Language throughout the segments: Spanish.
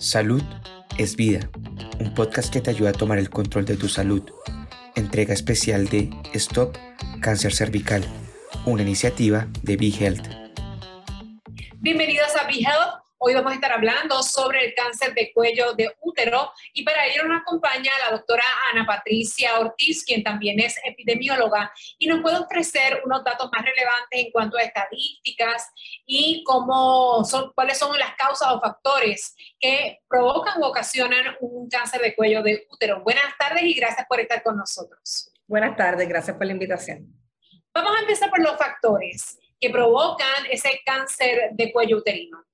Salud es vida, un podcast que te ayuda a tomar el control de tu salud. Entrega especial de Stop Cáncer Cervical, una iniciativa de Health. Bienvenidos a Health. Hoy vamos a estar hablando sobre el cáncer de cuello de útero y para ello nos acompaña la doctora Ana Patricia Ortiz, quien también es epidemióloga y nos puede ofrecer unos datos más relevantes en cuanto a estadísticas y cómo son, cuáles son las causas o factores que provocan o ocasionan un cáncer de cuello de útero. Buenas tardes y gracias por estar con nosotros. Buenas tardes, gracias por la invitación. Vamos a empezar por los factores que provocan ese cáncer de cuello uterino.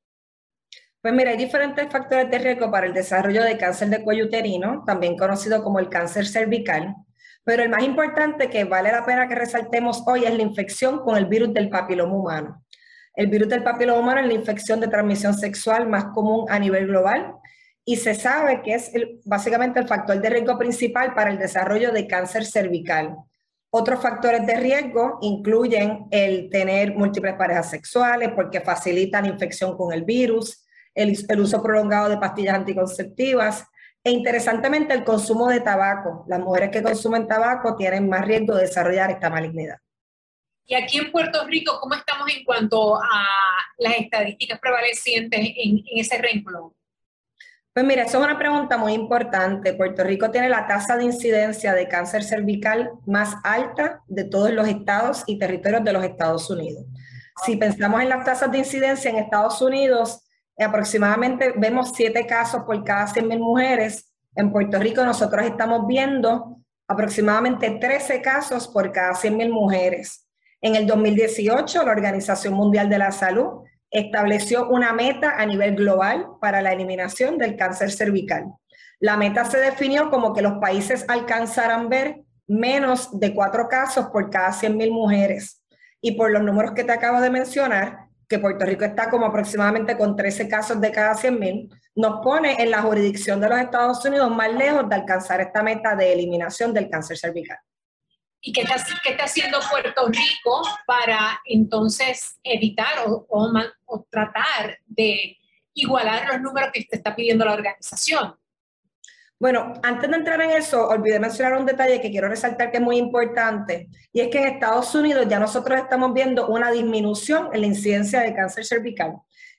Pues mira, hay diferentes factores de riesgo para el desarrollo de cáncer de cuello uterino, también conocido como el cáncer cervical, pero el más importante que vale la pena que resaltemos hoy es la infección con el virus del papiloma humano. El virus del papiloma humano es la infección de transmisión sexual más común a nivel global y se sabe que es básicamente el factor de riesgo principal para el desarrollo de cáncer cervical. Otros factores de riesgo incluyen el tener múltiples parejas sexuales porque facilitan infección con el virus, el, uso prolongado de pastillas anticonceptivas e interesantemente el consumo de tabaco. Las mujeres que consumen tabaco tienen más riesgo de desarrollar esta malignidad. Y aquí en Puerto Rico, ¿cómo estamos en cuanto a las estadísticas prevalecientes en, en ese renglón? Pues mira, eso es una pregunta muy importante. Puerto Rico tiene la tasa de incidencia de cáncer cervical más alta de todos los estados y territorios de los Estados Unidos. Si pensamos en las tasas de incidencia en Estados Unidos, aproximadamente vemos siete casos por cada 100.000 mujeres. En Puerto Rico nosotros estamos viendo aproximadamente 13 casos por cada 100.000 mujeres. En el 2018, la Organización Mundial de la Salud estableció una meta a nivel global para la eliminación del cáncer cervical. La meta se definió como que los países alcanzaran ver menos de cuatro casos por cada 100.000 mujeres. Y por los números que te acabo de mencionar, que Puerto Rico está como aproximadamente con 13 casos de cada 100.000, nos pone en la jurisdicción de los Estados Unidos más lejos de alcanzar esta meta de eliminación del cáncer cervical. ¿Y qué está, qué está haciendo Puerto Rico para entonces evitar o, o, o tratar de igualar los números que está pidiendo la organización? Bueno, antes de entrar en eso, olvidé mencionar un detalle que quiero resaltar que es muy importante, y es que en Estados Unidos ya nosotros estamos viendo una disminución en la incidencia de cáncer cervical,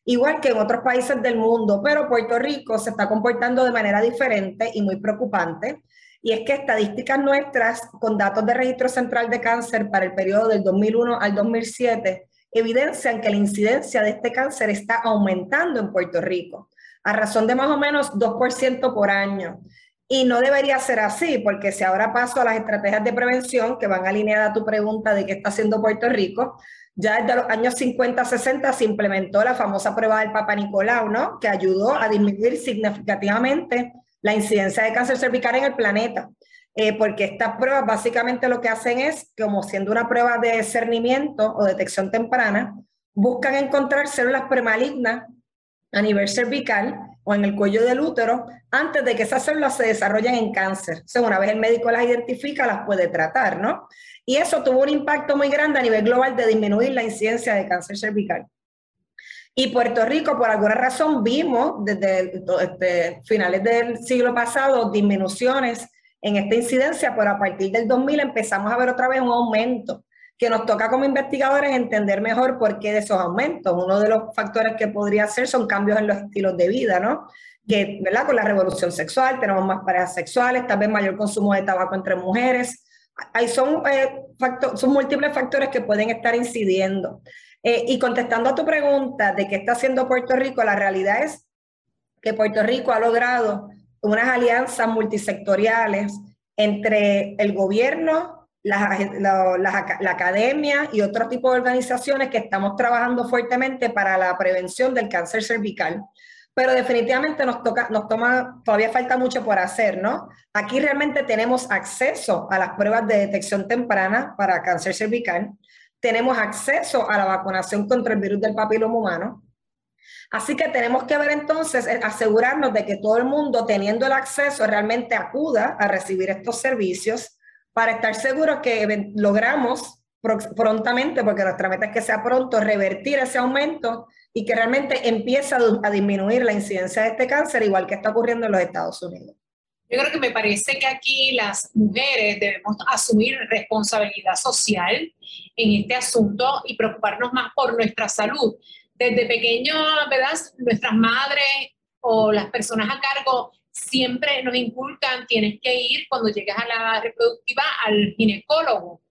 igual que en otros países del mundo, pero Puerto Rico se está comportando de manera diferente y muy preocupante, y es que estadísticas nuestras con datos de registro central de cáncer para el periodo del 2001 al 2007 evidencian que la incidencia de este cáncer está aumentando en Puerto Rico a razón de más o menos 2% por año. Y no debería ser así, porque si ahora paso a las estrategias de prevención que van alineadas a tu pregunta de qué está haciendo Puerto Rico, ya desde los años 50-60 se implementó la famosa prueba del Papa Nicolau, ¿no? Que ayudó a disminuir significativamente la incidencia de cáncer cervical en el planeta. Eh, porque estas pruebas básicamente lo que hacen es, como siendo una prueba de discernimiento o detección temprana, buscan encontrar células premalignas a nivel cervical o en el cuello del útero antes de que esas células se desarrollen en cáncer. O una vez el médico las identifica, las puede tratar, ¿no? Y eso tuvo un impacto muy grande a nivel global de disminuir la incidencia de cáncer cervical. Y Puerto Rico, por alguna razón, vimos desde este, finales del siglo pasado disminuciones en esta incidencia, pero a partir del 2000 empezamos a ver otra vez un aumento que nos toca como investigadores entender mejor por qué de esos aumentos. Uno de los factores que podría ser son cambios en los estilos de vida, ¿no? Que, ¿verdad? Con la revolución sexual tenemos más parejas sexuales, tal vez mayor consumo de tabaco entre mujeres. Ahí son, eh, son múltiples factores que pueden estar incidiendo. Eh, y contestando a tu pregunta de qué está haciendo Puerto Rico, la realidad es que Puerto Rico ha logrado unas alianzas multisectoriales entre el gobierno, la, academia y otro tipo de organizaciones que estamos trabajando fuertemente para la prevención del cáncer cervical. Pero definitivamente nos toca, nos toma, todavía falta mucho por hacer, ¿no? Aquí realmente tenemos acceso a las pruebas de detección temprana para cáncer cervical, tenemos acceso a la vacunación contra el virus del papiloma humano, Así que tenemos que ver entonces, eh, asegurarnos de que todo el mundo teniendo el acceso realmente acuda a recibir estos servicios para estar seguros que logramos prontamente, porque nuestra meta es que sea pronto, revertir ese aumento y que realmente empieza a disminuir la incidencia de este cáncer, igual que está ocurriendo en los Estados Unidos. Yo creo que me parece que aquí las mujeres debemos asumir responsabilidad social en este asunto y preocuparnos más por nuestra salud. Desde pequeño, ¿verdad? Nuestras madres o las personas a cargo siempre nos inculcan, tienes que ir cuando llegues a la reproductiva al ginecólogo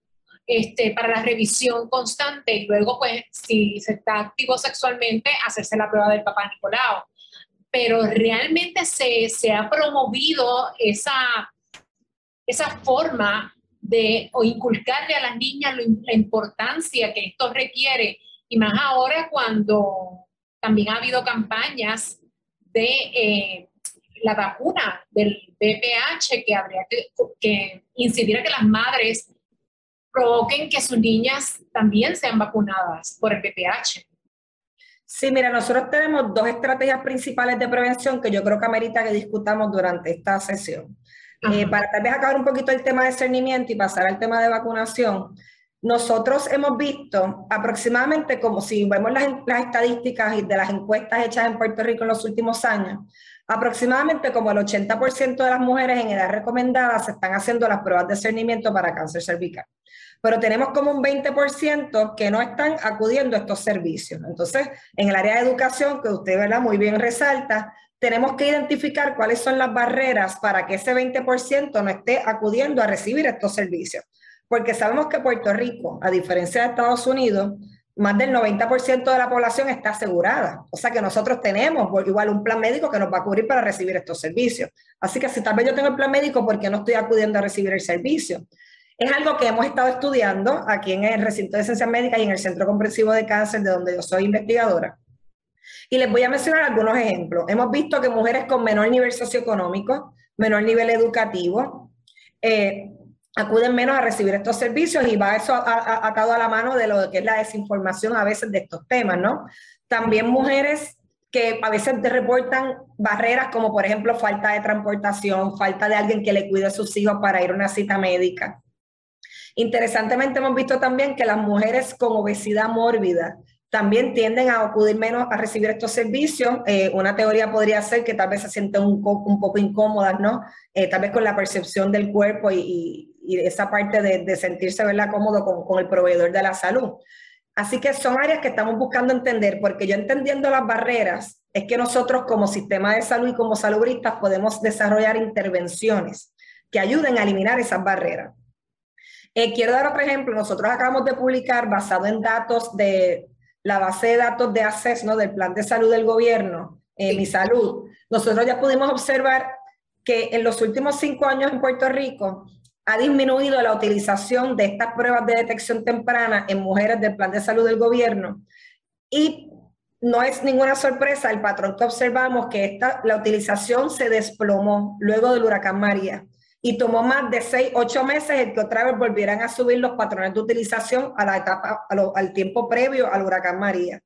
este, para la revisión constante. Y luego, pues, si se está activo sexualmente, hacerse la prueba del papá Nicolau. Pero realmente se, se ha promovido esa, esa forma de o inculcarle a las niñas la importancia que esto requiere, y más ahora cuando también ha habido campañas de eh, la vacuna del BPH que habría que, que incidir a que las madres provoquen que sus niñas también sean vacunadas por el BPH. Sí, mira, nosotros tenemos dos estrategias principales de prevención que yo creo que amerita que discutamos durante esta sesión. Eh, para tal vez acabar un poquito el tema de cernimiento y pasar al tema de vacunación, nosotros hemos visto aproximadamente como si vemos las, las estadísticas de las encuestas hechas en Puerto Rico en los últimos años, aproximadamente como el 80% de las mujeres en edad recomendada se están haciendo las pruebas de cernimiento para cáncer cervical pero tenemos como un 20% que no están acudiendo a estos servicios. Entonces, en el área de educación, que usted muy bien resalta, tenemos que identificar cuáles son las barreras para que ese 20% no esté acudiendo a recibir estos servicios. Porque sabemos que Puerto Rico, a diferencia de Estados Unidos, más del 90% de la población está asegurada. O sea que nosotros tenemos igual un plan médico que nos va a cubrir para recibir estos servicios. Así que si tal vez yo tengo el plan médico, ¿por qué no estoy acudiendo a recibir el servicio? Es algo que hemos estado estudiando aquí en el recinto de ciencias médicas y en el Centro Comprensivo de Cáncer, de donde yo soy investigadora. Y les voy a mencionar algunos ejemplos. Hemos visto que mujeres con menor nivel socioeconómico, menor nivel educativo, eh, acuden menos a recibir estos servicios y va eso atado a la mano de lo que es la desinformación a veces de estos temas, ¿no? También mujeres que a veces te reportan barreras como por ejemplo falta de transportación, falta de alguien que le cuide a sus hijos para ir a una cita médica. Interesantemente hemos visto también que las mujeres con obesidad mórbida también tienden a acudir menos a recibir estos servicios. Eh, una teoría podría ser que tal vez se sienten un, poco incómodas, ¿no? Eh, tal vez con la percepción del cuerpo y, esa parte de, sentirse ¿verdad? cómodo con, con el proveedor de la salud. Así que son áreas que estamos buscando entender, porque yo entendiendo las barreras, es que nosotros como sistema de salud y como salubristas podemos desarrollar intervenciones que ayuden a eliminar esas barreras. Eh, quiero dar otro ejemplo. Nosotros acabamos de publicar, basado en datos de la base de datos de ACES, ¿no? del Plan de Salud del Gobierno, eh, Mi Salud, nosotros ya pudimos observar que en los últimos cinco años en Puerto Rico ha disminuido la utilización de estas pruebas de detección temprana en mujeres del Plan de Salud del Gobierno. Y no es ninguna sorpresa el patrón que observamos que esta, la utilización se desplomó luego del huracán María y tomó más de seis, ocho meses el que otra vez volvieran a subir los patrones de utilización a la etapa, al tiempo previo al huracán María.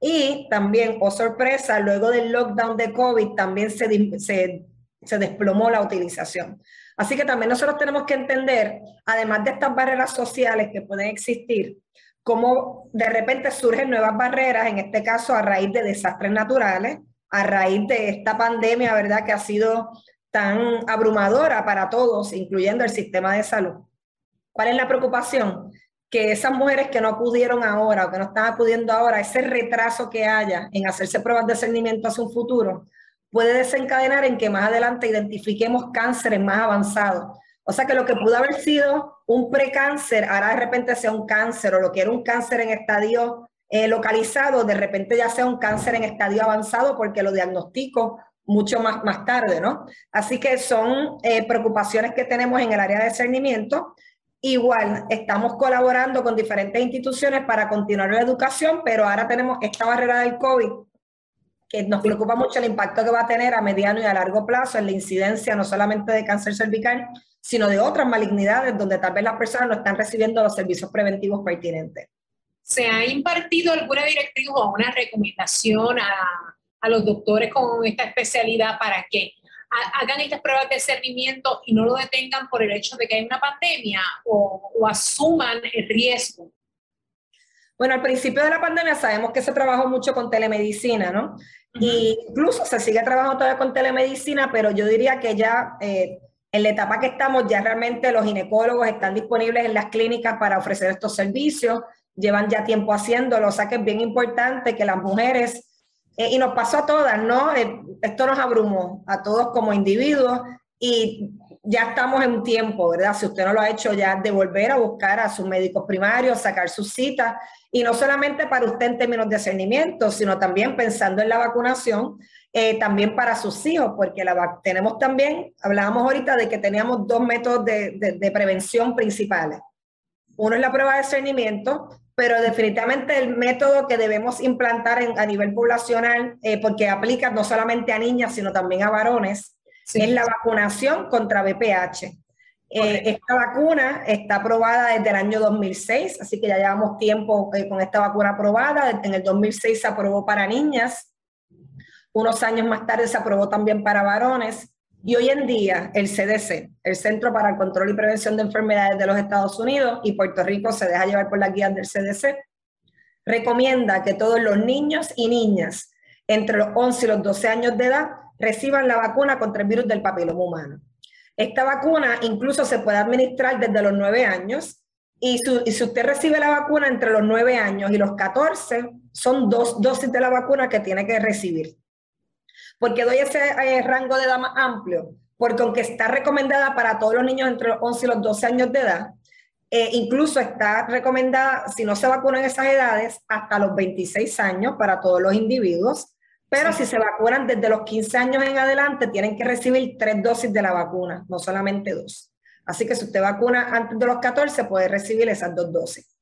Y también, oh sorpresa, luego del lockdown de COVID también se, se desplomó la utilización. Así que también nosotros tenemos que entender, además de estas barreras sociales que pueden existir, cómo de repente surgen nuevas barreras, en este caso a raíz de desastres naturales, a raíz de esta pandemia, ¿verdad? Que ha sido tan abrumadora para todos, incluyendo el sistema de salud. ¿Cuál es la preocupación? Que esas mujeres que no acudieron ahora o que no están acudiendo ahora, ese retraso que haya en hacerse pruebas de cernimiento hacia un futuro, puede desencadenar en que más adelante identifiquemos cánceres más avanzados. O sea que lo que pudo haber sido un precáncer, ahora de repente sea un cáncer, o lo que era un cáncer en estadio eh, localizado, de repente ya sea un cáncer en estadio avanzado porque lo diagnostico mucho más, más tarde, ¿no? Así que son eh, preocupaciones que tenemos en el área de cernimiento. Igual, estamos colaborando con diferentes instituciones para continuar la educación, pero ahora tenemos esta barrera del COVID que nos preocupa mucho el impacto que va a tener a mediano y a largo plazo en la incidencia no solamente de cáncer cervical, sino de otras malignidades donde tal vez las personas no están recibiendo los servicios preventivos pertinentes. ¿Se ha impartido alguna directriz o una recomendación a los doctores con esta especialidad para que hagan estas pruebas de cernimiento y no lo detengan por el hecho de que hay una pandemia o, asuman el riesgo? Bueno, al principio de la pandemia sabemos que se trabajó mucho con telemedicina, ¿no? Y incluso se sigue trabajando todavía con telemedicina, pero yo diría que ya eh, en la etapa que estamos, ya realmente los ginecólogos están disponibles en las clínicas para ofrecer estos servicios, llevan ya tiempo haciéndolo, o sea que es bien importante que las mujeres, eh, y nos pasó a todas, ¿no? Eh, esto nos abrumó a todos como individuos y ya estamos en un tiempo, ¿verdad? Si usted no lo ha hecho ya, de volver a buscar a sus médicos primarios, sacar sus citas, y no solamente para usted en términos de discernimiento, sino también pensando en la vacunación, eh, también para sus hijos, porque la, tenemos también, hablábamos ahorita de que teníamos dos métodos de, de, prevención principales. Uno es la prueba de discernimiento, pero definitivamente el método que debemos implantar en, a nivel poblacional, eh, porque aplica no solamente a niñas, sino también a varones, es la vacunación contra VPH. Eh, esta vacuna está aprobada desde el año 2006, así que ya llevamos tiempo eh, con esta vacuna aprobada. En el 2006 se aprobó para niñas, unos años más tarde se aprobó también para varones. Y hoy en día el CDC, el Centro para el Control y Prevención de Enfermedades de los Estados Unidos, y Puerto Rico se deja llevar por las guías del CDC, recomienda que todos los niños y niñas entre los 11 y los 12 años de edad reciban la vacuna contra el virus del papiloma humano. Esta vacuna incluso se puede administrar desde los 9 años y, si usted recibe la vacuna entre los 9 años y los 14, son dos dosis de la vacuna que tiene que recibir. ¿Por qué doy ese eh, rango de edad más amplio? Porque aunque está recomendada para todos los niños entre los 11 y los 12 años de edad, eh, incluso está recomendada, si no se vacunan esas edades, hasta los 26 años para todos los individuos. Pero si se vacunan desde los 15 años en adelante, tienen que recibir tres dosis de la vacuna, no solamente dos. Así que si usted vacuna antes de los 14, puede recibir esas dos dosis.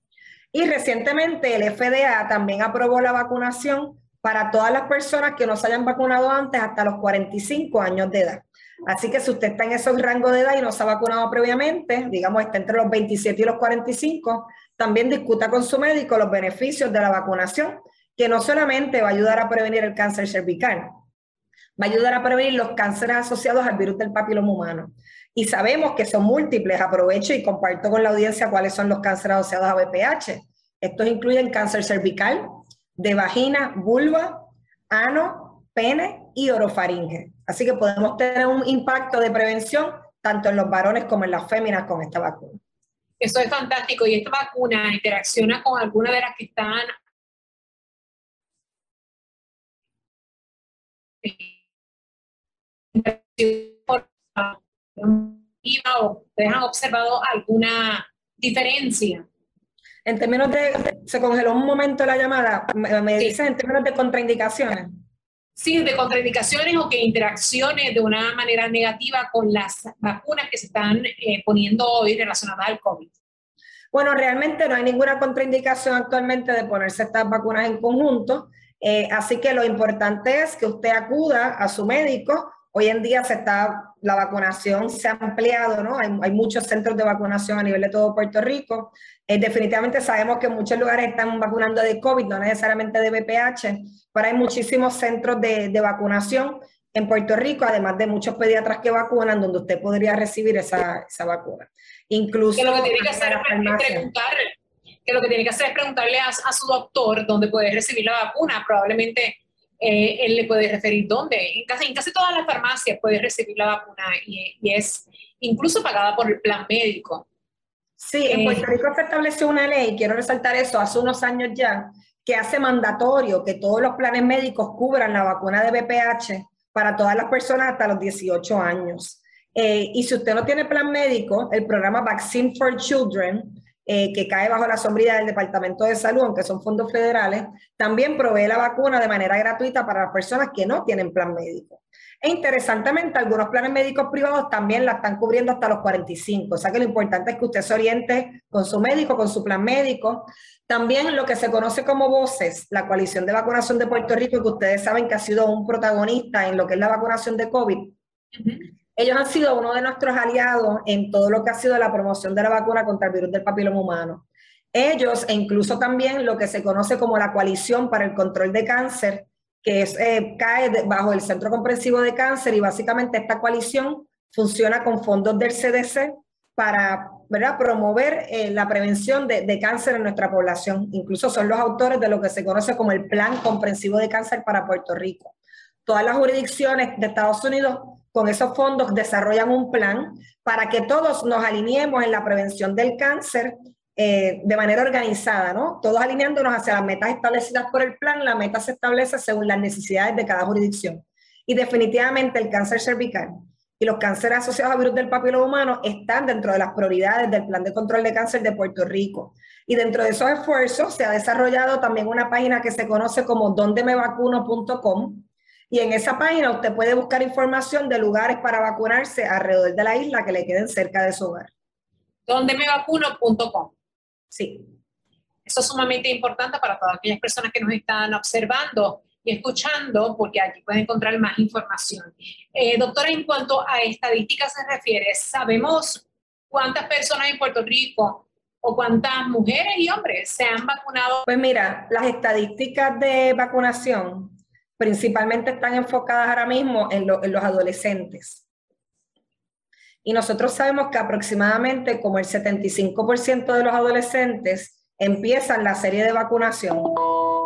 Y recientemente el FDA también aprobó la vacunación para todas las personas que no se hayan vacunado antes hasta los 45 años de edad. Así que si usted está en esos rangos de edad y no se ha vacunado previamente, digamos está entre los 27 y los 45, también discuta con su médico los beneficios de la vacunación que no solamente va a ayudar a prevenir el cáncer cervical, va a ayudar a prevenir los cánceres asociados al virus del papiloma humano. Y sabemos que son múltiples. Aprovecho y comparto con la audiencia cuáles son los cánceres asociados a VPH. Estos incluyen cáncer cervical, de vagina, vulva, ano, pene y orofaringe. Así que podemos tener un impacto de prevención tanto en los varones como en las féminas con esta vacuna. Eso es fantástico. ¿Y esta vacuna interacciona con alguna de las que están o han observado alguna diferencia? En términos de, se congeló un momento la llamada, me, dicen en términos de contraindicaciones. Sí, de contraindicaciones o que interacciones de una manera negativa con las vacunas que se están eh, poniendo hoy relacionadas al COVID. Bueno, realmente no hay ninguna contraindicación actualmente de ponerse estas vacunas en conjunto. Eh, así que lo importante es que usted acuda a su médico. Hoy en día se está, la vacunación se ha ampliado, ¿no? Hay, muchos centros de vacunación a nivel de todo Puerto Rico. Eh, definitivamente sabemos que en muchos lugares están vacunando de COVID, no necesariamente de VPH, pero hay muchísimos centros de, de vacunación en Puerto Rico, además de muchos pediatras que vacunan, donde usted podría recibir esa, esa vacuna. Incluso... lo que tiene que hacer es preguntarle que lo que tiene que hacer es preguntarle a, su doctor dónde puede recibir la vacuna. Probablemente eh, él le puede referir dónde. En casi, en casi todas las farmacias puede recibir la vacuna y, es incluso pagada por el plan médico. Sí, en Puerto eh, Rico se estableció una ley, quiero resaltar eso, hace unos años ya, que hace mandatorio que todos los planes médicos cubran la vacuna de BPH para todas las personas hasta los 18 años. Eh, y si usted no tiene plan médico, el programa Vaccine for Children eh, que cae bajo la sombría del Departamento de Salud, aunque son fondos federales, también provee la vacuna de manera gratuita para las personas que no tienen plan médico. E interesantemente, algunos planes médicos privados también la están cubriendo hasta los 45. O sea que lo importante es que usted se oriente con su médico, con su plan médico. También lo que se conoce como VOCES, la coalición de vacunación de Puerto Rico, que ustedes saben que ha sido un protagonista en lo que es la vacunación de COVID. Ellos han sido uno de nuestros aliados en todo lo que ha sido la promoción de la vacuna contra el virus del papiloma humano. Ellos e incluso también lo que se conoce como la coalición para el control de cáncer, que es, eh, cae bajo el Centro Comprensivo de Cáncer y básicamente esta coalición funciona con fondos del CDC para ¿verdad? promover eh, la prevención de, de, cáncer en nuestra población. Incluso son los autores de lo que se conoce como el Plan Comprensivo de Cáncer para Puerto Rico. Todas las jurisdicciones de Estados Unidos con esos fondos desarrollan un plan para que todos nos alineemos en la prevención del cáncer eh, de manera organizada, ¿no? Todos alineándonos hacia las metas establecidas por el plan, la meta se establece según las necesidades de cada jurisdicción. Y definitivamente el cáncer cervical y los cánceres asociados a virus del papiloma humano están dentro de las prioridades del Plan de Control de Cáncer de Puerto Rico. Y dentro de esos esfuerzos se ha desarrollado también una página que se conoce como dondemevacuno.com. Y en esa página usted puede buscar información de lugares para vacunarse alrededor de la isla que le queden cerca de su hogar. Dondemevacuno.com. Sí. Eso es sumamente importante para todas aquellas personas que nos están observando y escuchando, porque allí pueden encontrar más información. Eh, doctora, en cuanto a estadísticas se refiere, ¿sabemos cuántas personas en Puerto Rico o cuántas mujeres y hombres se han vacunado? Pues mira, las estadísticas de vacunación principalmente están enfocadas ahora mismo en, los adolescentes. Y nosotros sabemos que aproximadamente como el 75% de los adolescentes empiezan la serie de vacunación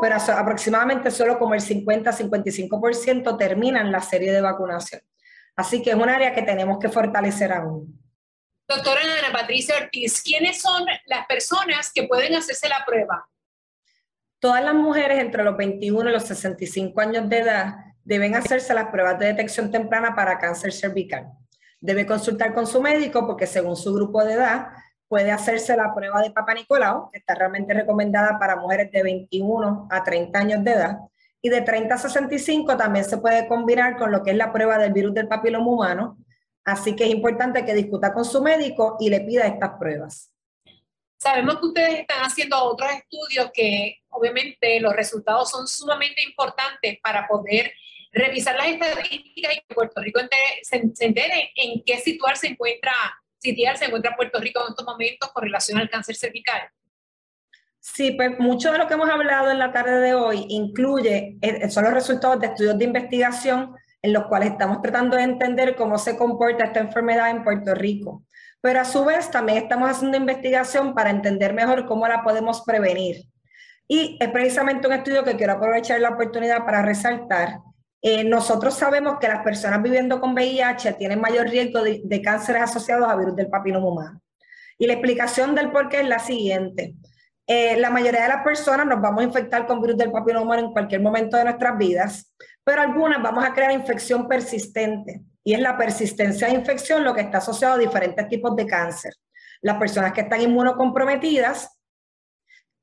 pero aproximadamente solo como el 50-55% terminan la serie de vacunación. Así que es un área que tenemos que fortalecer aún. Doctora Ana Patricia Ortiz, ¿quiénes son las personas que pueden hacerse la prueba? Todas las mujeres entre los 21 y los 65 años de edad deben hacerse las pruebas de detección temprana para cáncer cervical. Debe consultar con su médico porque según su grupo de edad puede hacerse la prueba de Papa Nicolau, que está realmente recomendada para mujeres de 21 a 30 años de edad. Y de 30 a 65 también se puede combinar con lo que es la prueba del virus del papiloma humano. Así que es importante que discuta con su médico y le pida estas pruebas. Sabemos que ustedes están haciendo otros estudios que obviamente los resultados son sumamente importantes para poder revisar las estadísticas y que Puerto Rico se, se entere en qué situar se encuentra se encuentra Puerto Rico en estos momentos con relación al cáncer cervical? Sí, pues mucho de lo que hemos hablado en la tarde de hoy incluye, eh, son los resultados de estudios de investigación en los cuales estamos tratando de entender cómo se comporta esta enfermedad en Puerto Rico. Pero a su vez también estamos haciendo investigación para entender mejor cómo la podemos prevenir. Y es precisamente un estudio que quiero aprovechar la oportunidad para resaltar, eh, nosotros sabemos que las personas viviendo con VIH tienen mayor riesgo de, cánceres asociados a virus del papiloma humano. Y la explicación del por qué es la siguiente. Eh, la mayoría de las personas nos vamos a infectar con virus del papiloma humano en cualquier momento de nuestras vidas, pero algunas vamos a crear infección persistente. Y es la persistencia de infección lo que está asociado a diferentes tipos de cáncer. Las personas que están inmunocomprometidas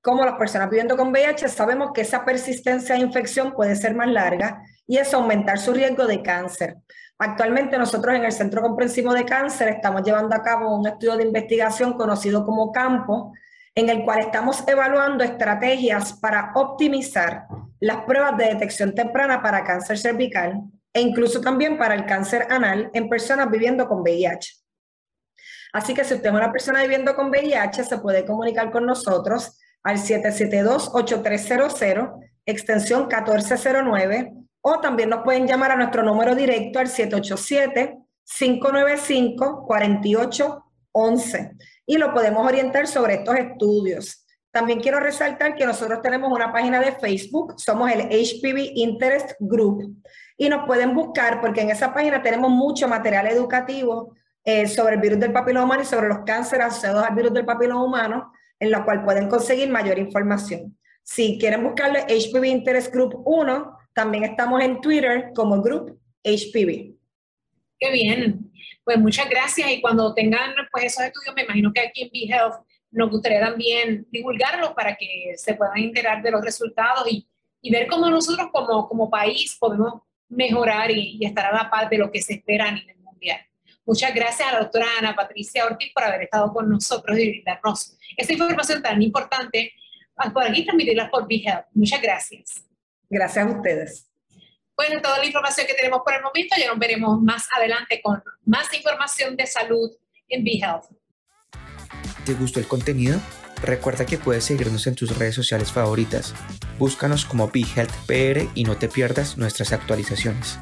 como las personas viviendo con VIH, sabemos que esa persistencia de infección puede ser más larga y eso aumentar su riesgo de cáncer. Actualmente nosotros en el Centro Comprensivo de Cáncer estamos llevando a cabo un estudio de investigación conocido como Campo, en el cual estamos evaluando estrategias para optimizar las pruebas de detección temprana para cáncer cervical e incluso también para el cáncer anal en personas viviendo con VIH. Así que si usted es una persona viviendo con VIH, se puede comunicar con nosotros al 772-8300, extensión 1409 o también nos pueden llamar a nuestro número directo al 787-595-4811 y lo podemos orientar sobre estos estudios. También quiero resaltar que nosotros tenemos una página de Facebook, somos el HPV Interest Group y nos pueden buscar porque en esa página tenemos mucho material educativo eh, sobre el virus del papiloma humano y sobre los cánceres asociados al virus del papiloma humano, en la cual pueden conseguir mayor información. Si quieren buscarle HPV Interest Group 1, también estamos en Twitter como Group HPV. Qué bien. Pues muchas gracias y cuando tengan pues esos estudios, me imagino que aquí en BeHealth nos gustaría también divulgarlos para que se puedan enterar de los resultados y, y ver cómo nosotros como, como país podemos mejorar y, y, estar a la par de lo que se espera a nivel mundial. Muchas gracias a la doctora Ana Patricia Ortiz por haber estado con nosotros y brindarnos esta información tan importante por aquí transmitirla por BeHealth. Muchas gracias. Gracias a ustedes. Bueno, toda la información que tenemos por el momento, ya nos veremos más adelante con más información de salud en BeHealth. ¿Te gustó el contenido? Recuerda que puedes seguirnos en tus redes sociales favoritas. Búscanos como BeHealthPR y no te pierdas nuestras actualizaciones.